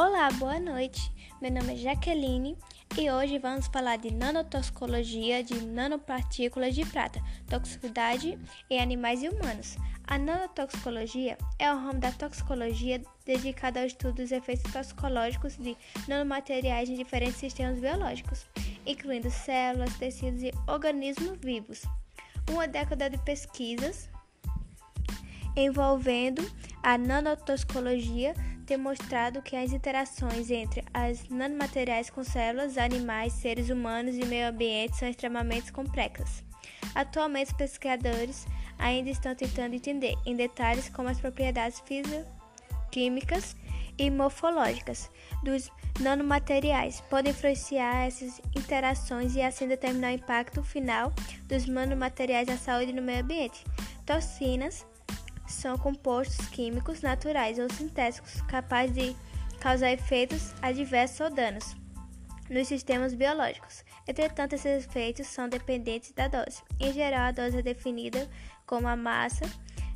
Olá, boa noite. Meu nome é Jaqueline e hoje vamos falar de nanotoxicologia de nanopartículas de prata, toxicidade em animais e humanos. A nanotoxicologia é o ramo da toxicologia dedicado ao estudo dos efeitos toxicológicos de nanomateriais em diferentes sistemas biológicos, incluindo células, tecidos e organismos vivos. Uma década de pesquisas envolvendo a nanotoxicologia tem mostrado que as interações entre as nanomateriais com células, animais, seres humanos e meio ambiente são extremamente complexas. Atualmente, os pesquisadores ainda estão tentando entender em detalhes como as propriedades físico-químicas e morfológicas dos nanomateriais podem influenciar essas interações e assim determinar o impacto final dos nanomateriais na saúde e no meio ambiente. Toxinas são compostos químicos naturais ou sintéticos capazes de causar efeitos adversos ou danos nos sistemas biológicos. Entretanto, esses efeitos são dependentes da dose. Em geral, a dose é definida como a massa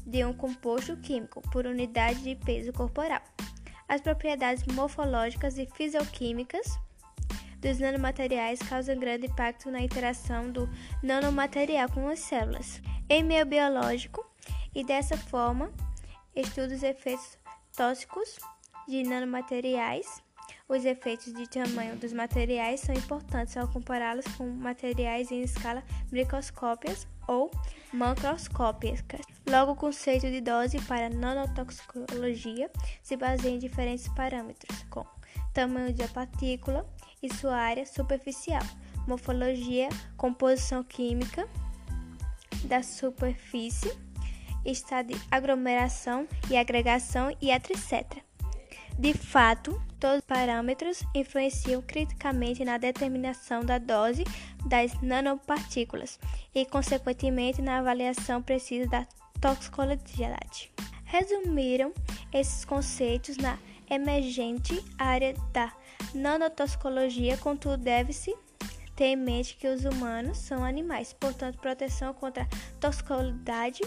de um composto químico por unidade de peso corporal. As propriedades morfológicas e fisioquímicas dos nanomateriais causam grande impacto na interação do nanomaterial com as células. Em meio biológico, e dessa forma estuda os efeitos tóxicos de nanomateriais. Os efeitos de tamanho dos materiais são importantes ao compará-los com materiais em escala microscópicas ou macroscópicas. Logo, o conceito de dose para nanotoxicologia se baseia em diferentes parâmetros, como tamanho da partícula e sua área superficial, morfologia, composição química da superfície estado de aglomeração e agregação e etc. De fato, todos os parâmetros influenciam criticamente na determinação da dose das nanopartículas e, consequentemente, na avaliação precisa da toxicologia. Resumiram esses conceitos na emergente área da nanotoxicologia, contudo, deve-se ter em mente que os humanos são animais, portanto, proteção contra a toxicidade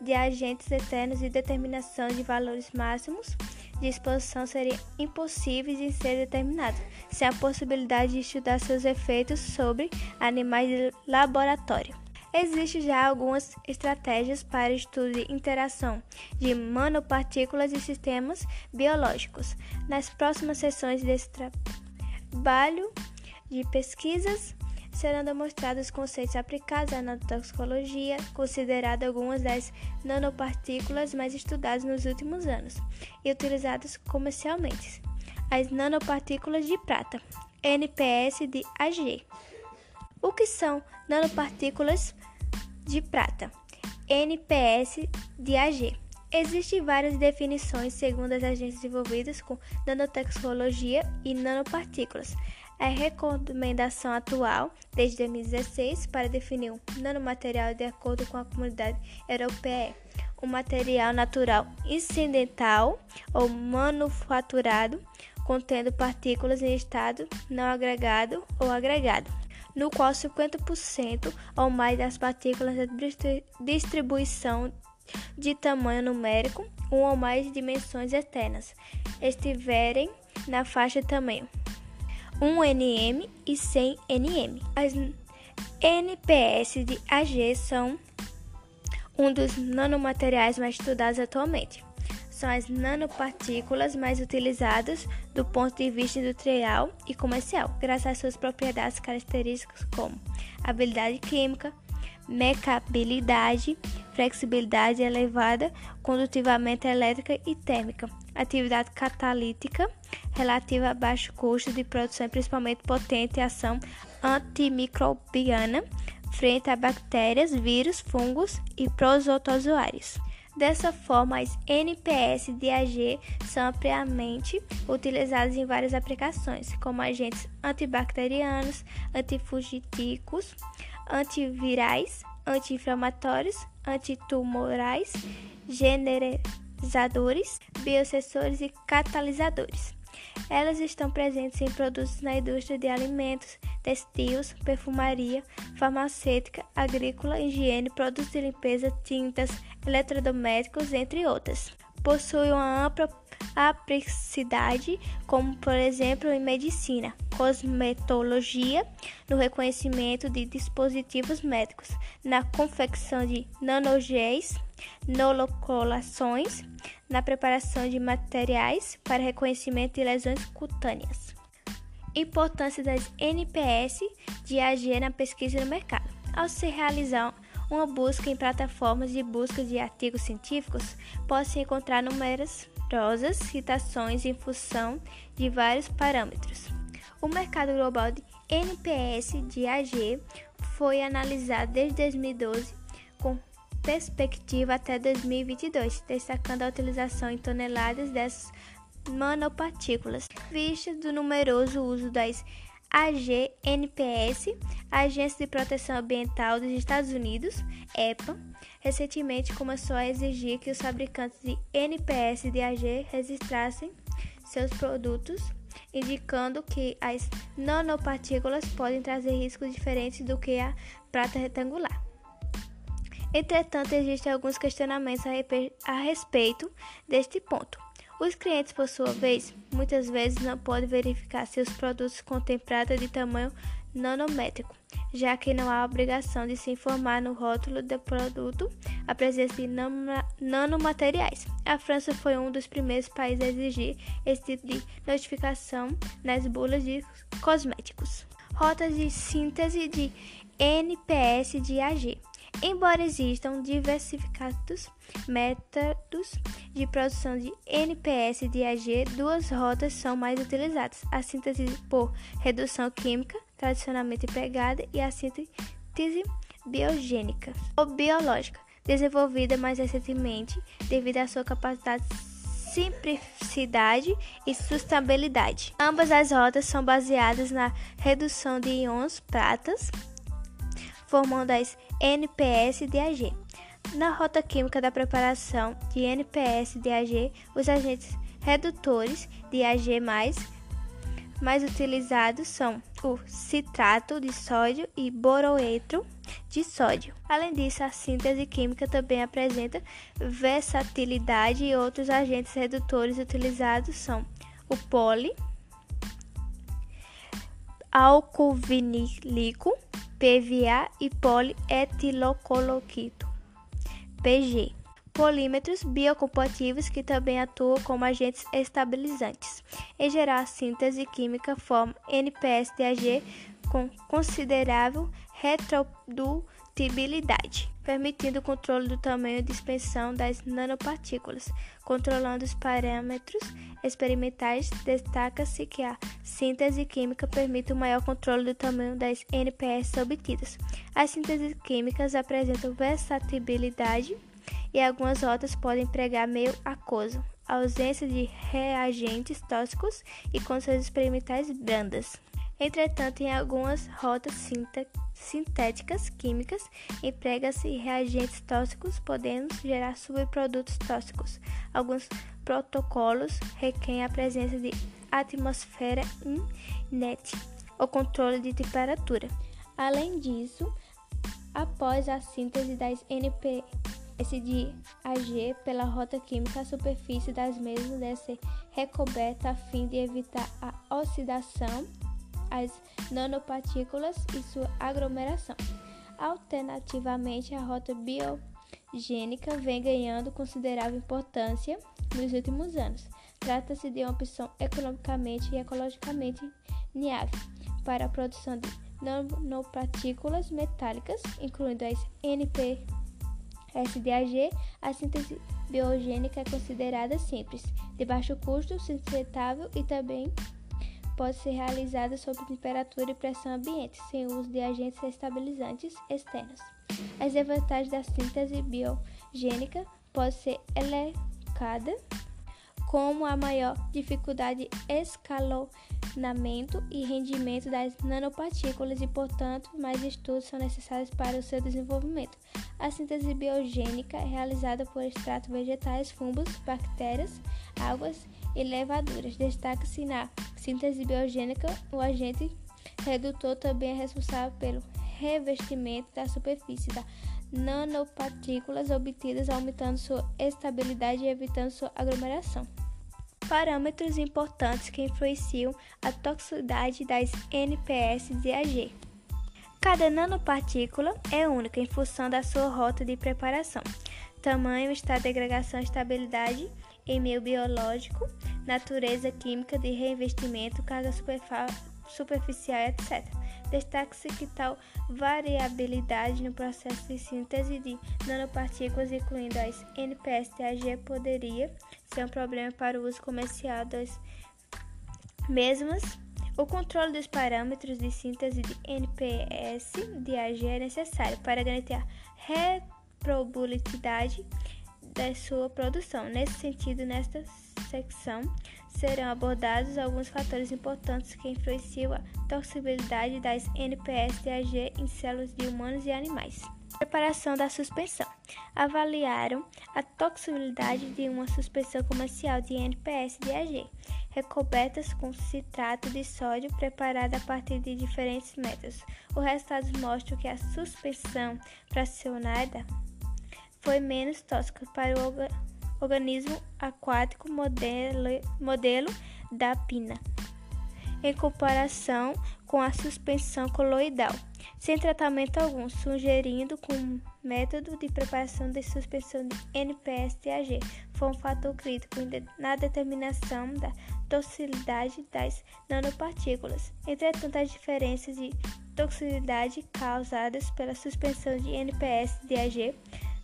de agentes eternos e determinação de valores máximos de exposição seriam impossíveis de ser determinados, sem a possibilidade de estudar seus efeitos sobre animais de laboratório. Existem já algumas estratégias para estudo de interação de nanopartículas e sistemas biológicos. Nas próximas sessões desse trabalho de pesquisas, serão demonstrados os conceitos aplicados à nanotoxicologia, considerando algumas das nanopartículas mais estudadas nos últimos anos e utilizadas comercialmente. As nanopartículas de prata, NPS de AG. O que são nanopartículas de prata? NPS de AG. Existem várias definições segundo as agências envolvidas com nanotecnologia e nanopartículas. A recomendação atual, desde 2016, para definir um nanomaterial de acordo com a comunidade europeia. É um material natural incidental ou manufaturado contendo partículas em estado não agregado ou agregado, no qual 50% ou mais das partículas de distribuição de tamanho numérico, uma ou mais dimensões eternas, estiverem na faixa de tamanho 1 nm e 100 nm. As NPS de AG são um dos nanomateriais mais estudados atualmente. São as nanopartículas mais utilizadas do ponto de vista industrial e comercial, graças às suas propriedades características como habilidade química, mecabilidade, flexibilidade elevada, condutivamente elétrica e térmica, atividade catalítica relativa a baixo custo de produção principalmente potente ação antimicrobiana frente a bactérias, vírus, fungos e protozoários. Dessa forma, as NPS de AG são ampliamente utilizadas em várias aplicações, como agentes antibacterianos, antifugíticos, antivirais, anti-inflamatórios, antitumorais, generalizadores, biosensores e catalisadores. Elas estão presentes em produtos na indústria de alimentos, textiles, perfumaria, farmacêutica, agrícola, higiene, produtos de limpeza, tintas, eletrodomésticos, entre outras. possui uma ampla aplicidade, como por exemplo em medicina, cosmetologia, no reconhecimento de dispositivos médicos, na confecção de nanogéis, nolocolações, na preparação de materiais para reconhecimento de lesões cutâneas. Importância das NPS de agir na pesquisa no mercado. Ao se realizar uma busca em plataformas de busca de artigos científicos, pode-se encontrar numerosas citações em função de vários parâmetros. O mercado global de NPS de AG foi analisado desde 2012 com perspectiva até 2022, destacando a utilização em toneladas dessas nanopartículas, vista do numeroso uso das AGNPS, Agência de Proteção Ambiental dos Estados Unidos, EPA, recentemente começou a exigir que os fabricantes de NPS de AG registrassem seus produtos, indicando que as nanopartículas podem trazer riscos diferentes do que a prata retangular. Entretanto, existem alguns questionamentos a respeito deste ponto. Os clientes, por sua vez, muitas vezes não podem verificar se os produtos contêm prata de tamanho nanométrico, já que não há obrigação de se informar no rótulo do produto a presença de nanomateriais. A França foi um dos primeiros países a exigir esse tipo de notificação nas bulas de cosméticos. Rotas de síntese de NPS de AG. Embora existam diversificados métodos de produção de NPS de AG, duas rotas são mais utilizadas: a síntese por redução química, tradicionalmente empregada, e a síntese biogênica ou biológica, desenvolvida mais recentemente devido à sua capacidade simplicidade e sustentabilidade. Ambas as rotas são baseadas na redução de íons pratas formando as NPS-DAG. Na rota química da preparação de NPS-DAG, os agentes redutores de AG+, mais utilizados são o citrato de sódio e boroetro de sódio. Além disso, a síntese química também apresenta versatilidade e outros agentes redutores utilizados são o poli, vinílico, PVA e polietilocoloquito, PG. Polímetros biocompatíveis que também atuam como agentes estabilizantes. Em geral, a síntese química forma NPS-DAG com considerável retrodutibilidade, permitindo o controle do tamanho de expansão das nanopartículas. Controlando os parâmetros experimentais, destaca-se que a síntese química permite o um maior controle do tamanho das NPS obtidas. As sínteses químicas apresentam versatilidade e algumas rotas podem empregar meio aquoso, ausência de reagentes tóxicos e condições experimentais brandas. Entretanto, em algumas rotas sintéticas químicas, emprega-se reagentes tóxicos, podendo gerar subprodutos tóxicos. Alguns protocolos requerem a presença de atmosfera inerte ou controle de temperatura. Além disso, após a síntese das NPS de AG pela rota química, a superfície das mesmas deve ser recoberta a fim de evitar a oxidação as nanopartículas e sua aglomeração. Alternativamente, a rota biogênica vem ganhando considerável importância nos últimos anos. Trata-se de uma opção economicamente e ecologicamente viável para a produção de nanopartículas metálicas, incluindo as NP SDAG, a síntese biogênica é considerada simples, de baixo custo, sustentável e também pode ser realizada sob temperatura e pressão ambiente, sem uso de agentes estabilizantes externos. As desvantagens da síntese biogênica pode ser elevada, como a maior dificuldade de escalonamento e rendimento das nanopartículas e, portanto, mais estudos são necessários para o seu desenvolvimento. A síntese biogênica é realizada por extratos vegetais, fungos, bactérias, águas e levaduras. Destaca-se na síntese biogênica o agente redutor também é responsável pelo revestimento da superfície da nanopartículas obtidas, aumentando sua estabilidade e evitando sua aglomeração. Parâmetros importantes que influenciam a toxicidade das NPS de AG. Cada nanopartícula é única em função da sua rota de preparação, tamanho, estado de agregação, estabilidade em meio biológico, natureza química de reinvestimento, carga superficial, etc. Destaca-se que tal variabilidade no processo de síntese de nanopartículas, incluindo as NPS-TAG, poderia ser um problema para o uso comercial das mesmas. O controle dos parâmetros de síntese de NPS-DAG é necessário para garantir a reprobabilidade da sua produção. Nesse sentido, nesta secção serão abordados alguns fatores importantes que influenciam a toxicidade das NPS-TAG em células de humanos e animais. Preparação da suspensão. Avaliaram a toxicidade de uma suspensão comercial de NPS-DAG, recobertas com citrato de sódio preparada a partir de diferentes métodos. Os resultados mostram que a suspensão fracionada foi menos tóxica para o organismo aquático modelo, modelo da pina, em comparação com a suspensão coloidal, sem tratamento algum, sugerindo que o método de preparação de suspensão de NPS-TAG foi um fator crítico na determinação da toxicidade das nanopartículas. Entretanto, as diferenças de toxicidade causadas pela suspensão de NPS-TAG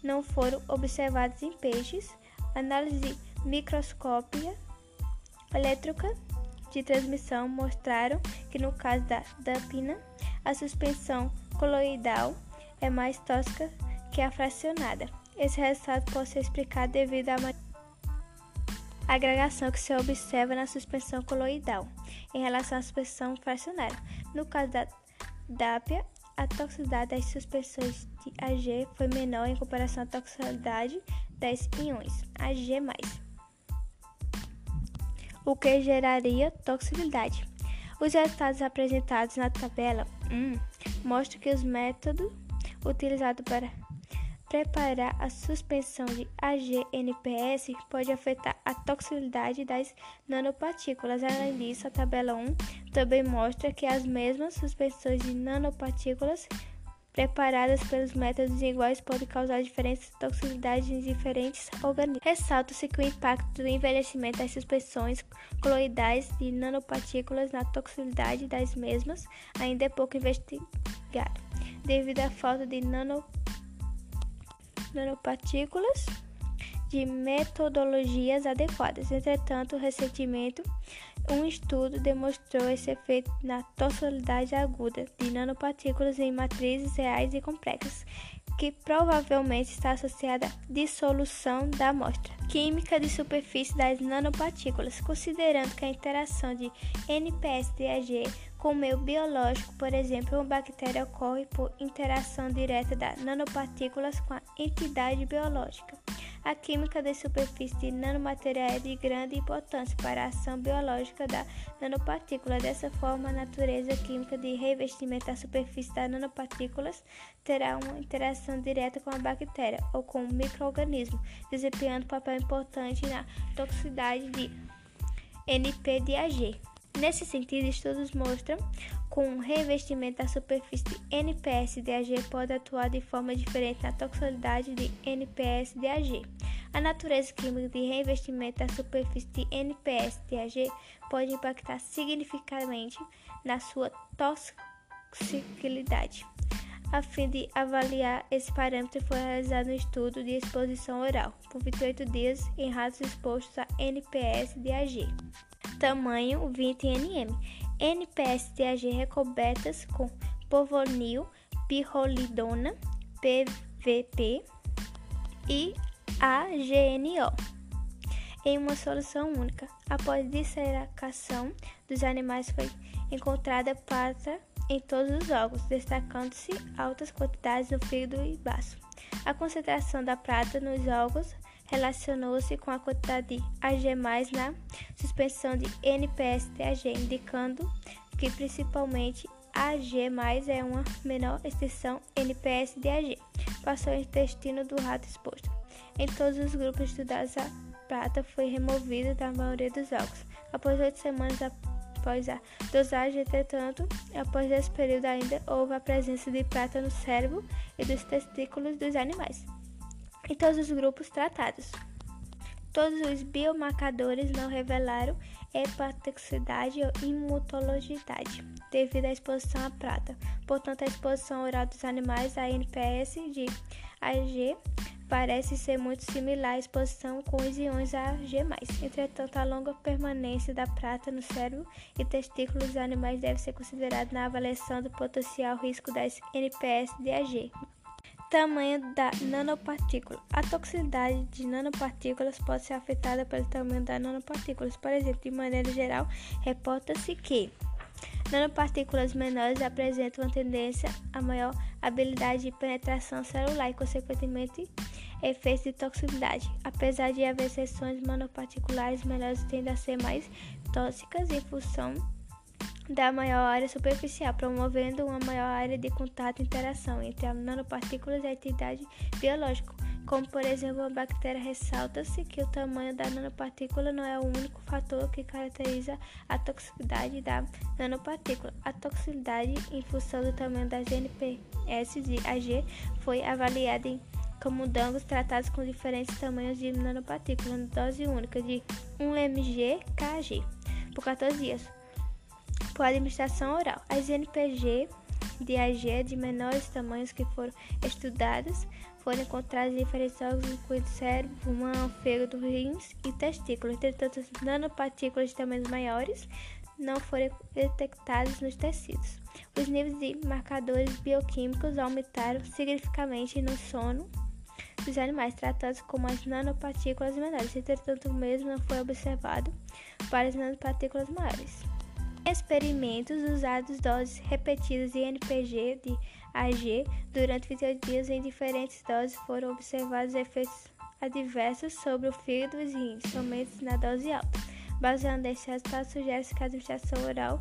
não foram observadas em peixes Análise microscópia elétrica de transmissão mostraram que no caso da dapina, a suspensão coloidal é mais tóxica que a fracionada. Esse resultado pode ser explicado devido à agregação que se observa na suspensão coloidal em relação à suspensão fracionada. No caso da DAPIA, a toxicidade das suspensões de AG foi menor em comparação à toxicidade 10 íons Ag+, o que geraria toxicidade. Os resultados apresentados na tabela 1 mostram que os métodos utilizados para preparar a suspensão de AgNPS pode afetar a toxicidade das nanopartículas. Além disso, a tabela 1 também mostra que as mesmas suspensões de nanopartículas preparadas pelos métodos iguais podem causar diferentes toxicidades em diferentes organismos. Ressalta-se que o impacto do envelhecimento das suspensões coloidais de nanopartículas na toxicidade das mesmas ainda é pouco investigado, devido à falta de nano... nanopartículas de metodologias adequadas. Entretanto, recentemente, um estudo demonstrou esse efeito na toxicidade aguda de nanopartículas em matrizes reais e complexas, que provavelmente está associada à dissolução da amostra. Química de superfície das nanopartículas, considerando que a interação de NPS-DAG com o meio biológico, por exemplo, uma bactéria ocorre por interação direta das nanopartículas com a entidade biológica. A química da superfície de nanomaterial é de grande importância para a ação biológica da nanopartícula. Dessa forma, a natureza química de revestimento da superfície das nanopartículas terá uma interação direta com a bactéria ou com o microorganismo, desempenhando papel importante na toxicidade de NPDAG. Nesse sentido, estudos mostram que um revestimento da superfície de NPS-DAG pode atuar de forma diferente na toxicidade de NPS-DAG. A natureza química de revestimento da superfície de NPS-DAG pode impactar significativamente na sua toxicidade. A fim de avaliar esse parâmetro, foi realizado um estudo de exposição oral por 28 dias em ratos expostos a NPS-DAG tamanho 20 nm. NPS-TAG recobertas com povonil, pirrolidona, PVP e AGNO em uma solução única. Após dissecação dos animais foi encontrada prata em todos os órgãos, destacando-se altas quantidades no fígado e baço. A concentração da prata nos órgãos relacionou-se com a quantidade de Ag+, na suspensão de NPS-TAG, indicando que principalmente AG+, é uma menor extensão NPS de AG. Passou ao intestino do rato exposto. Em todos os grupos estudados, a prata foi removida da maioria dos órgãos. Após oito semanas após a dosagem, entretanto, após esse período ainda houve a presença de prata no cérebro e dos testículos dos animais. Em todos os grupos tratados. Todos os biomarcadores não revelaram hepatotoxicidade ou imutologicidade devido à exposição à prata. Portanto, a exposição oral dos animais a NPS de AG parece ser muito similar à exposição com os íons AG+. Entretanto, a longa permanência da prata no cérebro e testículos dos animais deve ser considerada na avaliação do potencial risco das NPS de AG. Tamanho da nanopartícula. A toxicidade de nanopartículas pode ser afetada pelo tamanho das nanopartículas. Por exemplo, de maneira geral, reporta-se que nanopartículas menores apresentam uma tendência a maior habilidade de penetração celular e, consequentemente, efeitos de toxicidade. Apesar de haver seções nanoparticulares menores tendem a ser mais tóxicas em função da maior área superficial, promovendo uma maior área de contato e interação entre as nanopartículas e a atividade biológica. Como, por exemplo, a bactéria, ressalta-se que o tamanho da nanopartícula não é o único fator que caracteriza a toxicidade da nanopartícula. A toxicidade, em função do tamanho das NPS de AG, foi avaliada em camundongos tratados com diferentes tamanhos de nanopartículas, dose única de 1 mg kg por 14 dias por administração oral. As NPG de AG de menores tamanhos que foram estudadas foram encontradas diferentes órgãos, incluindo cérebro, pulmão, fígado, rins e testículos. Entretanto, as nanopartículas de tamanhos maiores não foram detectadas nos tecidos. Os níveis de marcadores bioquímicos aumentaram significativamente no sono dos animais tratados como as nanopartículas menores. Entretanto, o mesmo não foi observado para as nanopartículas maiores experimentos usados doses repetidas de NPG de AG durante 28 dias em diferentes doses foram observados efeitos adversos sobre o fígado e os rins, somente na dose alta. Baseado nesse resultado, sugere-se que a administração oral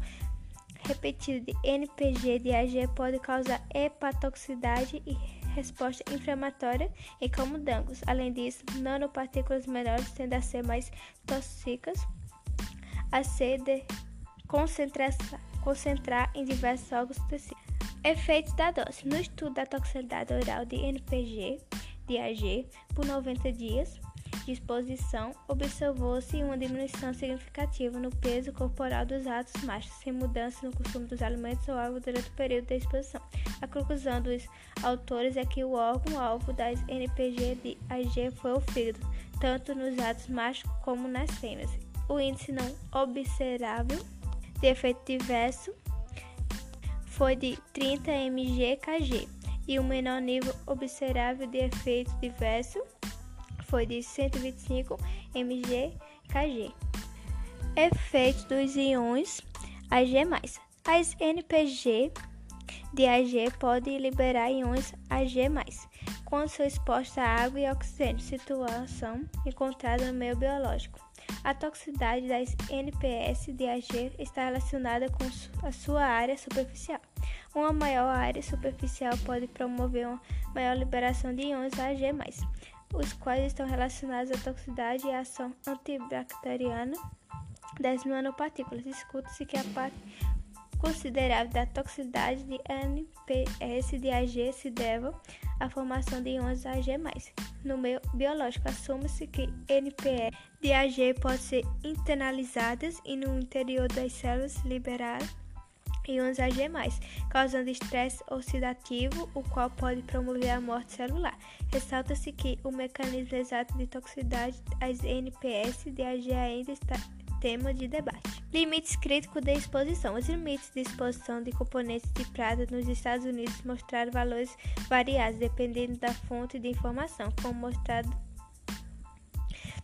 repetida de NPG de AG pode causar hepatotoxicidade e resposta inflamatória em camundongos. Além disso, nanopartículas menores tendem a ser mais tóxicas a ser de concentrar em diversos órgãos do. Efeitos da dose. No estudo da toxicidade oral de NPG de AG por 90 dias de exposição, observou-se uma diminuição significativa no peso corporal dos ratos machos, sem mudança no consumo dos alimentos ou água durante o período da exposição. A conclusão dos autores é que o órgão-alvo das NPG de AG foi o fígado, tanto nos ratos machos como nas fêmeas. O índice não observável de efeito diverso foi de 30 mg/kg e o menor nível observável de efeito diverso foi de 125 mg/kg. Efeito dos íons Ag+. As NPG de Ag podem liberar íons Ag+, quando são expostos a água e oxigênio, situação encontrada no meio biológico. A toxicidade das NPS de AG está relacionada com a sua área superficial. Uma maior área superficial pode promover uma maior liberação de íons AG+, os quais estão relacionados à toxicidade e à ação antibacteriana das nanopartículas. Discute-se que a parte considerável da toxicidade de NPS de AG se deve à formação de íons AG+. No meio biológico, assume-se que NPS de AG pode ser internalizadas e no interior das células liberar íons AG+, causando estresse oxidativo, o qual pode promover a morte celular. Ressalta-se que o mecanismo exato de toxicidade às NPS de AG ainda está tema de debate. Limites críticos de exposição. Os limites de exposição de componentes de prata nos Estados Unidos mostraram valores variados dependendo da fonte de informação, como mostrado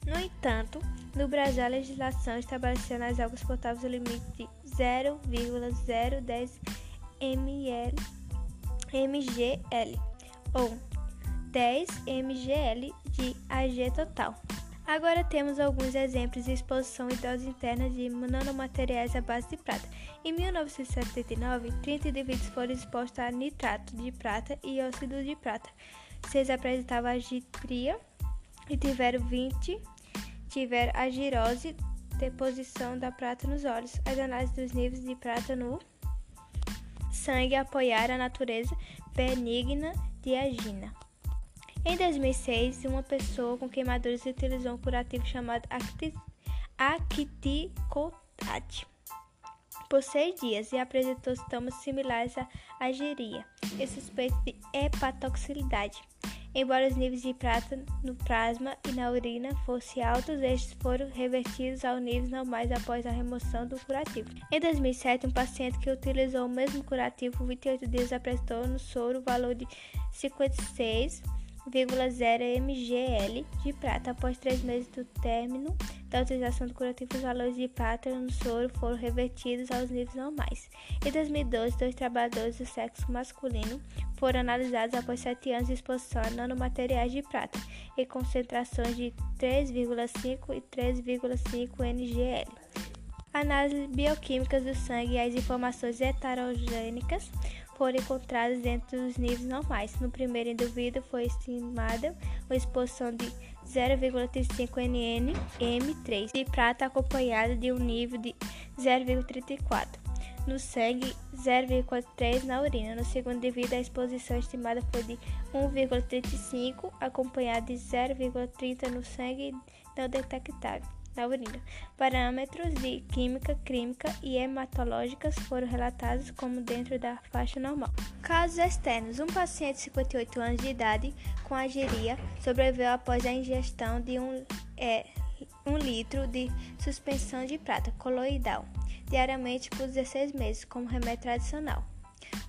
no entanto, no Brasil, a legislação estabeleceu nas águas potáveis o limite de 0,010 ml, mgl ou 10 mgl de AG total. Agora temos alguns exemplos de exposição e doses internas de nanomateriais à base de prata. Em 1979, 30 indivíduos foram expostos a nitrato de prata e óxido de prata. Seis apresentavam agitria e tiveram 20 tiveram a girose, deposição da prata nos olhos. As análises dos níveis de prata no sangue apoiaram a natureza benigna de agina. Em 2006, uma pessoa com queimaduras utilizou um curativo chamado acticotate por seis dias e apresentou sintomas similares à ageria e suspeita de hepatotoxicidade. Embora os níveis de prata no plasma e na urina fossem altos, estes foram revertidos aos níveis normais após a remoção do curativo. Em 2007, um paciente que utilizou o mesmo curativo por 28 dias apresentou no soro o valor de 56 0,0 mgl de prata. Após três meses do término da utilização do curativo, os valores de prata no soro foram revertidos aos níveis normais. Em 2012, dois trabalhadores do sexo masculino foram analisados após sete anos de exposição a nanomateriais de prata, em concentrações de 3,5 e 3,5 mgl. Análises bioquímicas do sangue e as informações heterogênicas foram encontradas dentro dos níveis normais. No primeiro indivíduo foi estimada uma exposição de 0,35 nn M3 de prata acompanhada de um nível de 0,34 no sangue, 0,3 na urina. No segundo indivíduo, a exposição estimada foi de 1,35 acompanhada de 0,30 no sangue não detectável na urina. Parâmetros de química, clínica e hematológicas foram relatados como dentro da faixa normal. Casos externos: um paciente de 58 anos de idade com ageria sobreviveu após a ingestão de um, é, um litro de suspensão de prata coloidal diariamente por 16 meses como remédio tradicional.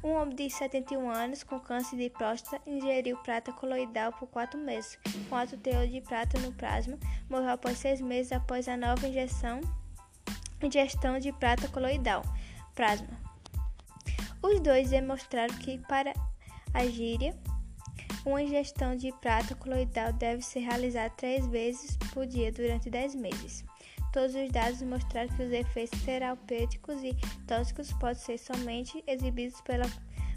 Um homem de 71 anos com câncer de próstata ingeriu prata coloidal por 4 meses, com alto teor de prata no plasma. Morreu após 6 meses após a nova injeção, ingestão de prata coloidal plasma. Os dois demonstraram que para a gíria, uma ingestão de prata coloidal deve ser realizada três vezes por dia durante 10 meses. Todos os dados mostraram que os efeitos terapêuticos e tóxicos podem ser somente exibidos pela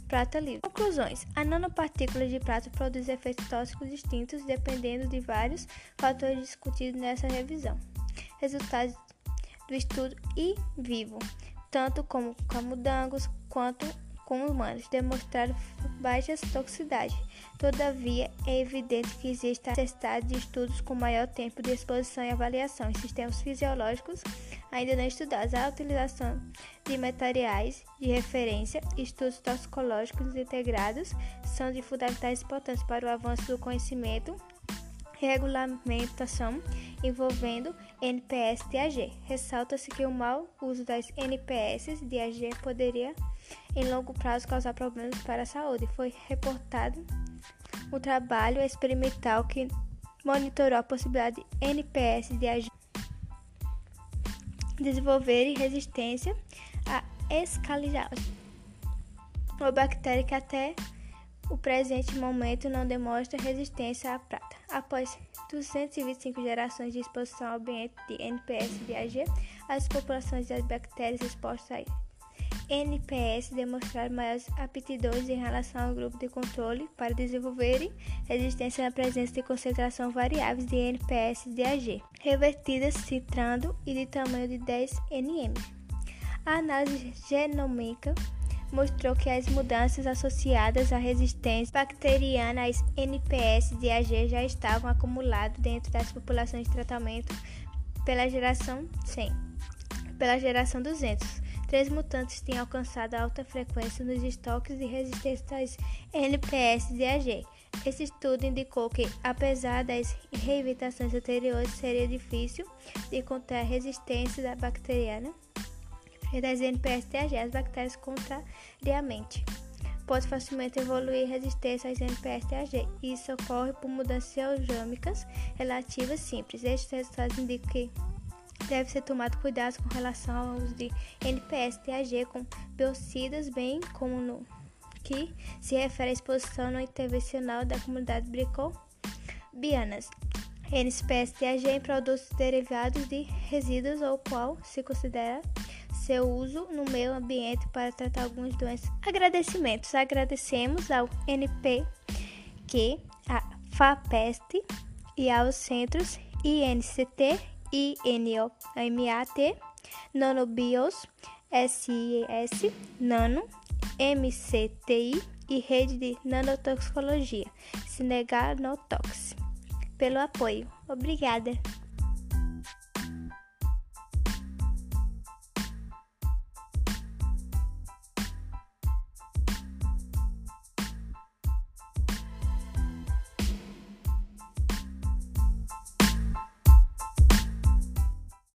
prata livre. Conclusões: A nanopartícula de prata produz efeitos tóxicos distintos dependendo de vários fatores discutidos nessa revisão. Resultados do estudo in vivo, tanto como camundongos quanto com humanos demonstraram baixa toxicidade. Todavia, é evidente que existe a necessidade de estudos com maior tempo de exposição e avaliação em sistemas fisiológicos ainda não estudados. A utilização de materiais de referência e estudos toxicológicos integrados são de fundamentais importância para o avanço do conhecimento regulamentação envolvendo NPS de AG. Ressalta-se que o mau uso das NPS de AG poderia, em longo prazo, causar problemas para a saúde. Foi reportado o trabalho experimental que monitorou a possibilidade de NPS de AG desenvolver resistência à escalijose, uma bactéria que até o presente momento não demonstra resistência à prata. Após 225 gerações de exposição ao ambiente de NPS de AG, as populações das bactérias expostas a NPS demonstraram maiores aptidões em relação ao grupo de controle para desenvolverem resistência na presença de concentração variáveis de NPS de AG, revertidas citrando e de tamanho de 10 nm. A análise genômica mostrou que as mudanças associadas à resistência bacteriana às NPS de AG já estavam acumuladas dentro das populações de tratamento pela geração 100. Pela geração 200, três mutantes tinham alcançado alta frequência nos estoques de resistência às NPS de AG. Esse estudo indicou que, apesar das reivitações anteriores, seria difícil de encontrar resistência da bacteriana e das NPS-TAG, as bactérias contrariamente. Pode facilmente evoluir resistência às NPS-TAG. Isso ocorre por mudanças geogâmicas relativas simples. Estes resultados indicam que deve ser tomado cuidado com relação ao uso de NPS-TAG com biocidas, bem como no que se refere à exposição não intervencional da comunidade bricobianas. NSPSTAG em produtos derivados de resíduos ou qual se considera seu uso no meio ambiente para tratar algumas doenças. Agradecimentos. Agradecemos ao NP, que a FAPEST e aos centros INCT, INOMAT, Nanobios, SIS, Nano, MCTI e Rede de Nanotoxicologia, Sineganotox, pelo apoio. Obrigada!